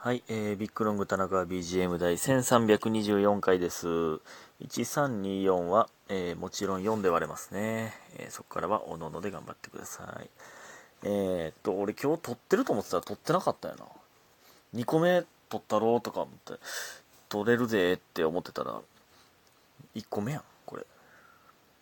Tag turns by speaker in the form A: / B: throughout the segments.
A: はい、えー、ビッグロング田中は BGM 第1324回です。1324は、えー、もちろん4で割れますね。えー、そこからはおのので頑張ってください。えー、っと、俺今日撮ってると思ってたら撮ってなかったよな。2個目撮ったろうとか思って、撮れるぜって思ってたら、1個目やん、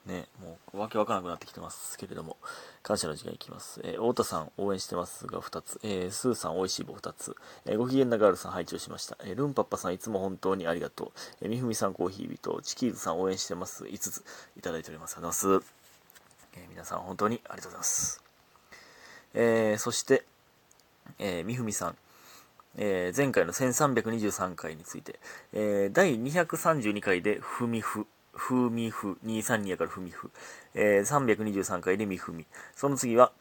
A: ね、もうわけわからなくなってきてますけれども、感謝の時間いきます。えー、太田さん応援してますが2つ、えー、スーさんおいしい棒2つ、えー、ご機嫌なガールさん拝聴しました、えルンパッパさんいつも本当にありがとう、えみふみさんコーヒー人、チキーズさん応援してます。5つ。いただいております。ありがとうございます。え皆さん本当にありがとうございます。えそして、えみふみさん、え前回の1323回について、え第232回でふみふ、ふみふ、232やからふみふ、えー、323回でみふみ。その次は、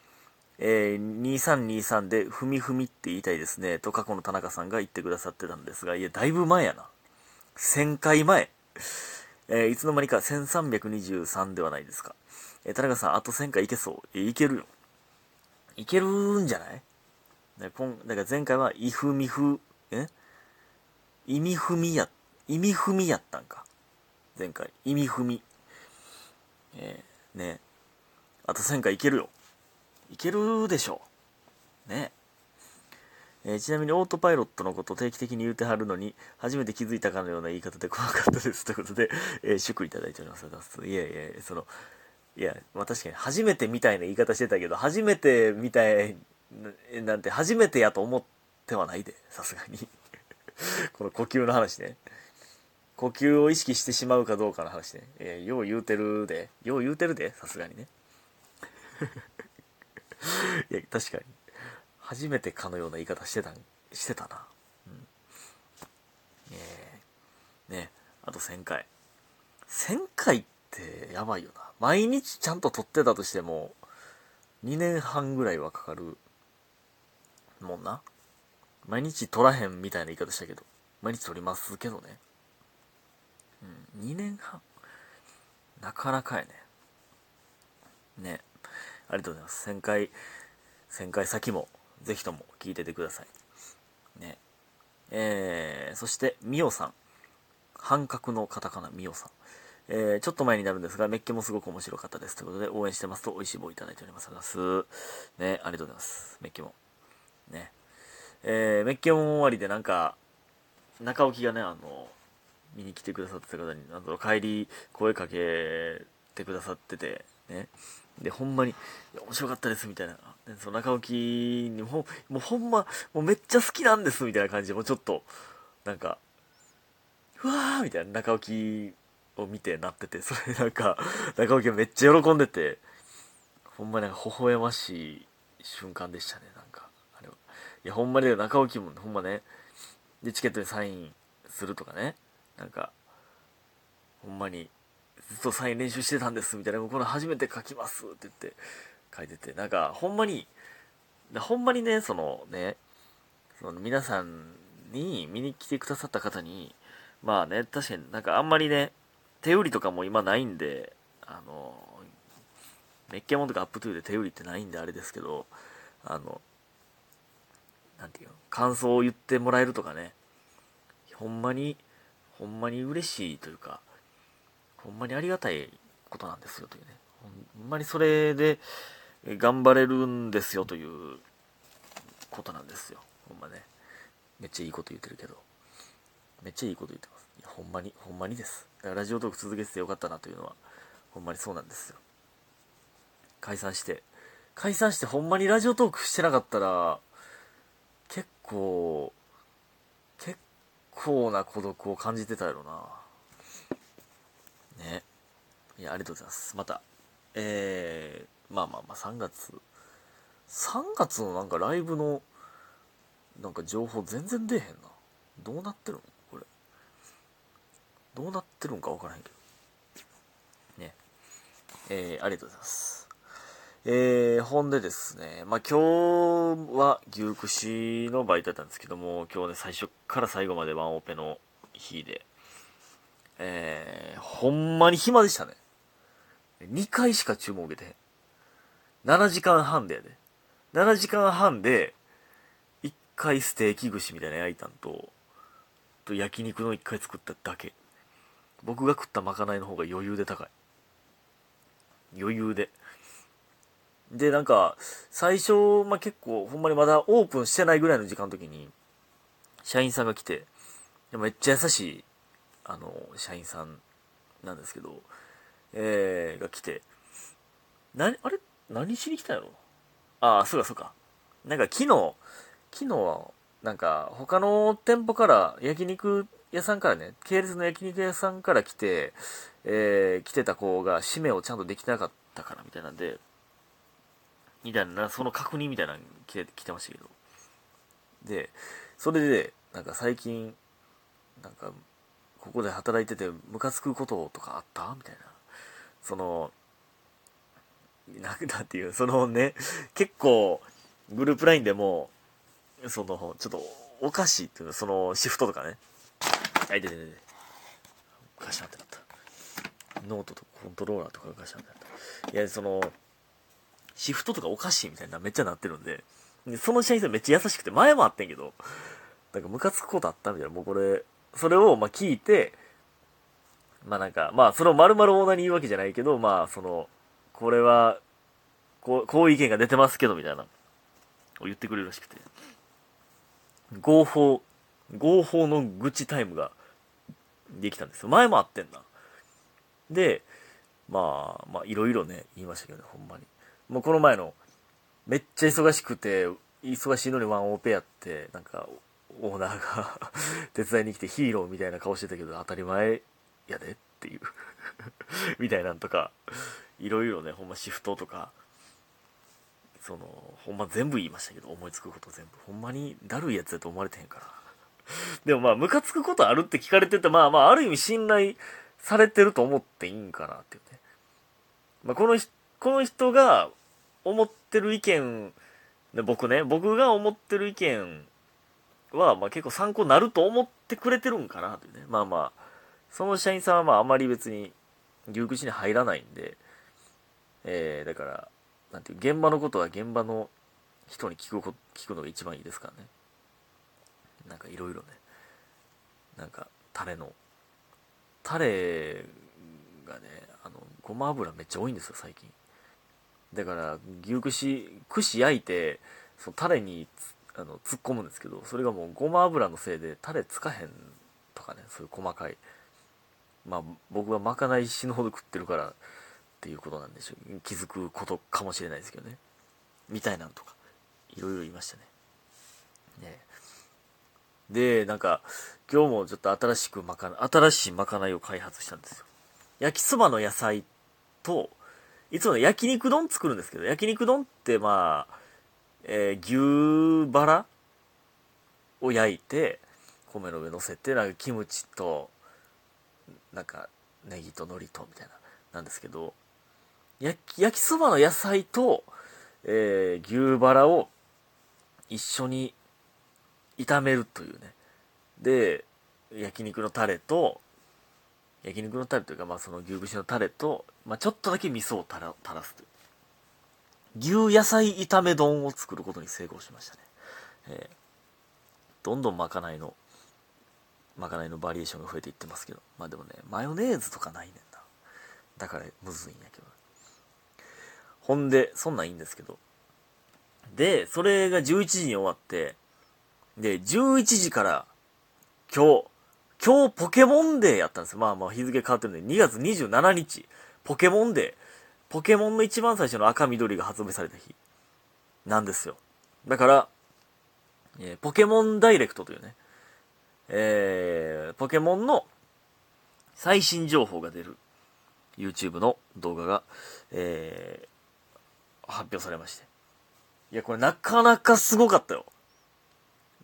A: えー、2323でふみふみって言いたいですね、と過去の田中さんが言ってくださってたんですが、いや、だいぶ前やな。1000回前。えー、いつの間にか1323ではないですか。えー、田中さん、あと1000回いけそう。え、いけるよ。いけるんじゃない？だから前回は、いふみふ、え？意味ふみや、意味ふみやったんか。前回。意味踏み。えー、ねあと1000回いけるよ。いけるでしょう。ねえー、ちなみにオートパイロットのこと定期的に言うてはるのに、初めて気づいたかのような言い方で怖かったです。ということで、えー、祝いただいております。いやいや、その、いや、まあ確かに初めてみたいな言い方してたけど、初めてみたいなんて初めてやと思ってはないで、さすがに。この呼吸の話ね。呼吸を意識してしまうかどうかの話ね。えー、よう言うてるで。よう言うてるで、さすがにね。いや、確かに。初めてかのような言い方してた、してたな。うん。えー、ね、あと1000回。1000回ってやばいよな。毎日ちゃんと撮ってたとしても、2年半ぐらいはかかるもんな。毎日撮らへんみたいな言い方したけど、毎日撮りますけどね。2年半？なかなかやね。ね。ありがとうございます。1000回、1000回先も、ぜひとも聞いててください。ね。えー、そして、みおさん。半角のカタカナ、みおさん。えー、ちょっと前になるんですが、メッケもすごく面白かったです。ということで、応援してますと、美味しい棒いただいております。ありがとうございます。ね、ありがとうございます。メッケも。ね。えー、メッケも終わりでなんか、中置きがね、あの、見に来てくださってた方に、なんだろう、帰り声かけてくださってて、ね。で、ほんまに、面白かったです、みたいな。でその中置きにも、もうほんま、もうめっちゃ好きなんです、みたいな感じで、もうちょっと、なんか、うわーみたいな中置きを見てなってて、それなんか、中置きめっちゃ喜んでて、ほんまなんか微笑ましい瞬間でしたね、なんか。あれは。いや、ほんまに中置きも、ほんまね、で、チケットにサインするとかね、なんか、ほんまに、ずっとサイン練習してたんですみたいな、これ初めて書きますって言って書いてて、なんか、ほんまに、ほんまにね、そのね、その皆さんに見に来てくださった方に、まあね、確かになんかあんまりね、手売りとかも今ないんで、あの、メッケモンとかアップトゥーで手売りってないんであれですけど、あの、なんていうの、感想を言ってもらえるとかね、ほんまにほんまに嬉しいというか、ほんまにありがたいことなんですよというね。ほんまにそれで頑張れるんですよということなんですよ。ほんまね。めっちゃいいこと言ってるけど。めっちゃいいこと言ってます。いや、ほんまに、ほんまにです。ラジオトーク続けててよかったなというのは、ほんまにそうなんですよ。解散して、解散してほんまにラジオトークしてなかったら、結構、構な孤独を感じてたやろな。ね。いや、ありがとうございます。また、えー、まあまあまあ、3月、3月のなんかライブの、なんか情報全然出えへんな。どうなってるの？これ。どうなってるんかわからへんけど。ね。えー、ありがとうございます。えー、ほんでですね、まあ、今日は牛串のバイトだったんですけども、今日ね、最初から最後までワンオペの日で、えー、ほんまに暇でしたね。2回しか注文受けてへん。7時間半でやで。7時間半で、1回ステーキ串みたいな焼いたんと、と焼肉の一回作っただけ。僕が食ったまかないの方が余裕で高い。余裕で。で、なんか、最初、まあ、結構、ほんまにまだオープンしてないぐらいの時間の時に、社員さんが来て、めっちゃ優しい、あの、社員さんなんですけど、えー、が来て、な、あれ？何しに来たんやろ？ああ、そうかそうか。なんか昨日、昨日は、なんか他の店舗から焼肉屋さんからね、系列の焼肉屋さんから来て、えー、来てた子が締めをちゃんとできなかったからみたいなんで、みたいな、その確認みたいなの来て来てましたけど。で、それで、なんか最近、なんか、ここで働いててムカつくこととかあった？みたいな。その、なんだっていう、そのね、結構、グループラインでも、その、ちょっと、おかしいっていうの、その、シフトとかね。あ、いてててて。おかしなってなった。ノートとコントローラーとかおかしなってなった。いや、その、シフトとかおかしいみたいなめっちゃなってるんで、でその社員さんめっちゃ優しくて、前もあってんけど、なんかムカつくことあったみたいな、もうこれ、それをまあ聞いて、まあなんか、まあその丸々オーナーに言うわけじゃないけど、まあその、これは、こう、こういう意見が出てますけど、みたいな、を言ってくれるらしくて。合法、合法の愚痴タイムができたんですよ。前もあってんな。で、まあ、まあ、いろいろね、言いましたけどね、ほんまに。もうこの前の、めっちゃ忙しくて、忙しいのにワンオペやって、なんか、オーナーが 手伝いに来てヒーローみたいな顔してたけど、当たり前やでっていう みたいなんとか、いろいろね、ほんまシフトとか、その、ほんま全部言いましたけど、思いつくこと全部。ほんまにだるいやつだと思われてへんから。でもまあ、ムカつくことあるって聞かれてて、まあまあ、ある意味信頼されてると思っていいんかなっていうね。まあ、このこの人が思ってる意見、僕ね、僕が思ってる意見は、まあ結構参考になると思ってくれてるんかなというね。まあまあ、その社員さんはまああまり別に牛口に入らないんで、えー、だから、なんていう、現場のことは現場の人に聞くこ聞くのが一番いいですからね。なんかいろいろね、なんか、タレの、タレがね、あの、ごま油めっちゃ多いんですよ、最近。だから、牛串、串焼いて、そのタレにあの突っ込むんですけど、それがもうごま油のせいでタレつかへんとかね、そういう細かい。まあ、僕はまかない死ぬほど食ってるからっていうことなんでしょう。気づくことかもしれないですけどね。みたいなんとか、いろいろ言いましたね。ねで、なんか、今日もちょっと新しくまかな、新しいまかないを開発したんですよ。焼きそばの野菜と、いつも、焼肉丼作るんですけど、焼肉丼ってまあ、えー、牛バラを焼いて、米の上乗せて、なんかキムチと、なんかネギと海苔とみたいな、なんですけど、焼き、焼きそばの野菜と、えー、牛バラを一緒に炒めるというね。で、焼肉のタレと、焼肉のタレというか、まあその牛串のタレと、まあちょっとだけ味噌を垂ら垂らすという。牛野菜炒め丼を作ることに成功しましたね。えー、どんどんまかないの、まかないのバリエーションが増えていってますけど。まあでもね、マヨネーズとかないねんな。だからむずいんやけど。ほんで、そんなんいいんですけど。で、それが11時に終わって、で、11時から今日、今日ポケモンデーやったんですよ。まあまあ日付変わってるんで、2月27日、ポケモンデー。ポケモンの一番最初の赤緑が発売された日なんですよ。だから、えー、ポケモンダイレクトというね、えー、ポケモンの最新情報が出る YouTube の動画が、えー、発表されまして。いや、これなかなかすごかったよ。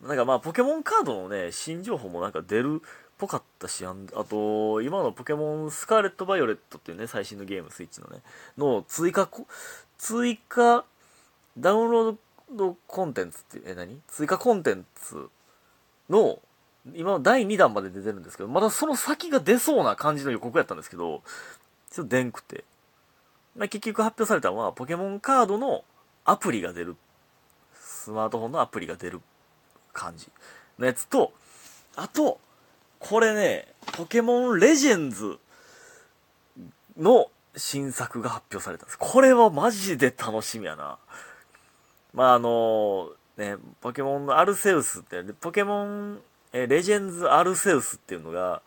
A: なんかまあ、ポケモンカードのね、新情報もなんか出るぽかったし、あと、今のポケモンスカーレット・バイオレットっていうね、最新のゲーム、スイッチのね、の追加、追加、ダウンロードコンテンツっていう、え、何？追加コンテンツの、今の第2弾まで出てるんですけど、まだその先が出そうな感じの予告やったんですけど、ちょっと出んくて。まあ、結局発表されたのは、ポケモンカードのアプリが出る。スマートフォンのアプリが出る感じのやつと、あと、これね、ポケモンレジェンズの新作が発表されたんです。これはマジで楽しみやな。まああの、ね、ポケモンのアルセウスって、ポケモン、えレジェンズアルセウスっていうのが、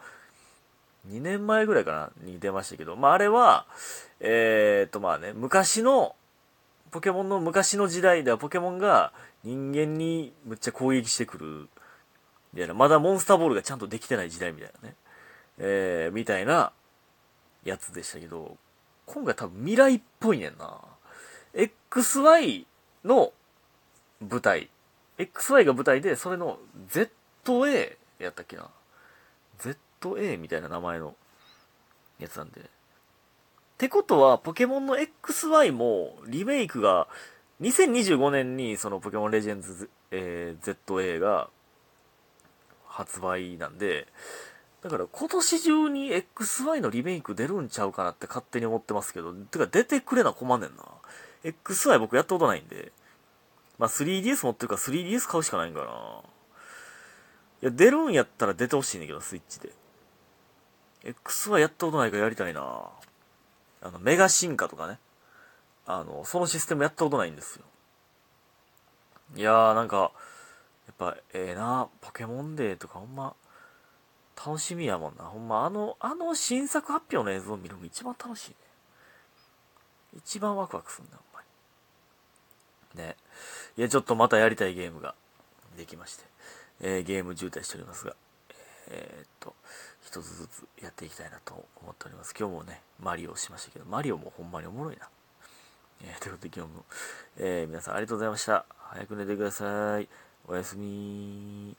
A: 2年前ぐらいかなに出ましたけど、まああれは、えー、っとまあね、昔の、ポケモンの昔の時代ではポケモンが人間にむっちゃ攻撃してくるみたいな、まだモンスターボールがちゃんとできてない時代みたいなね、えー、みたいなやつでしたけど、今回多分未来っぽいねんな。XY の舞台。XY が舞台で、それの ZA やったっけな。ZA みたいな名前のやつなんで。ってことは、ポケモンの XY もリメイクが、2025年にそのポケモンレジェンズ、えー、ZA が発売なんで、だから今年中に XY のリメイク出るんちゃうかなって勝手に思ってますけど、てか出てくれな困んねんな。XY 僕やったことないんで、まあ 3DS 持ってるから 3DS 買うしかないんかな。いや、出るんやったら出てほしいねんけど、スイッチで。XY やったことないからやりたいなあの、メガ進化とかね。あの、そのシステムやったことないんですよ。いやーなんか、っぱええ、なポケモンデーとかほんま、楽しみやもんな。ほんま、あの、あの新作発表の映像を見るのが一番楽しいね。一番ワクワクするんだ、ほんまに。ね。いや、ちょっとまたやりたいゲームができまして、えー、ゲーム渋滞しておりますが、えー、っと、一つずつやっていきたいなと思っております。今日もね、マリオをしましたけど、マリオもほんまにおもろいな。えー、ということで今日も、え、皆さんありがとうございました。早く寝てください。おやすみ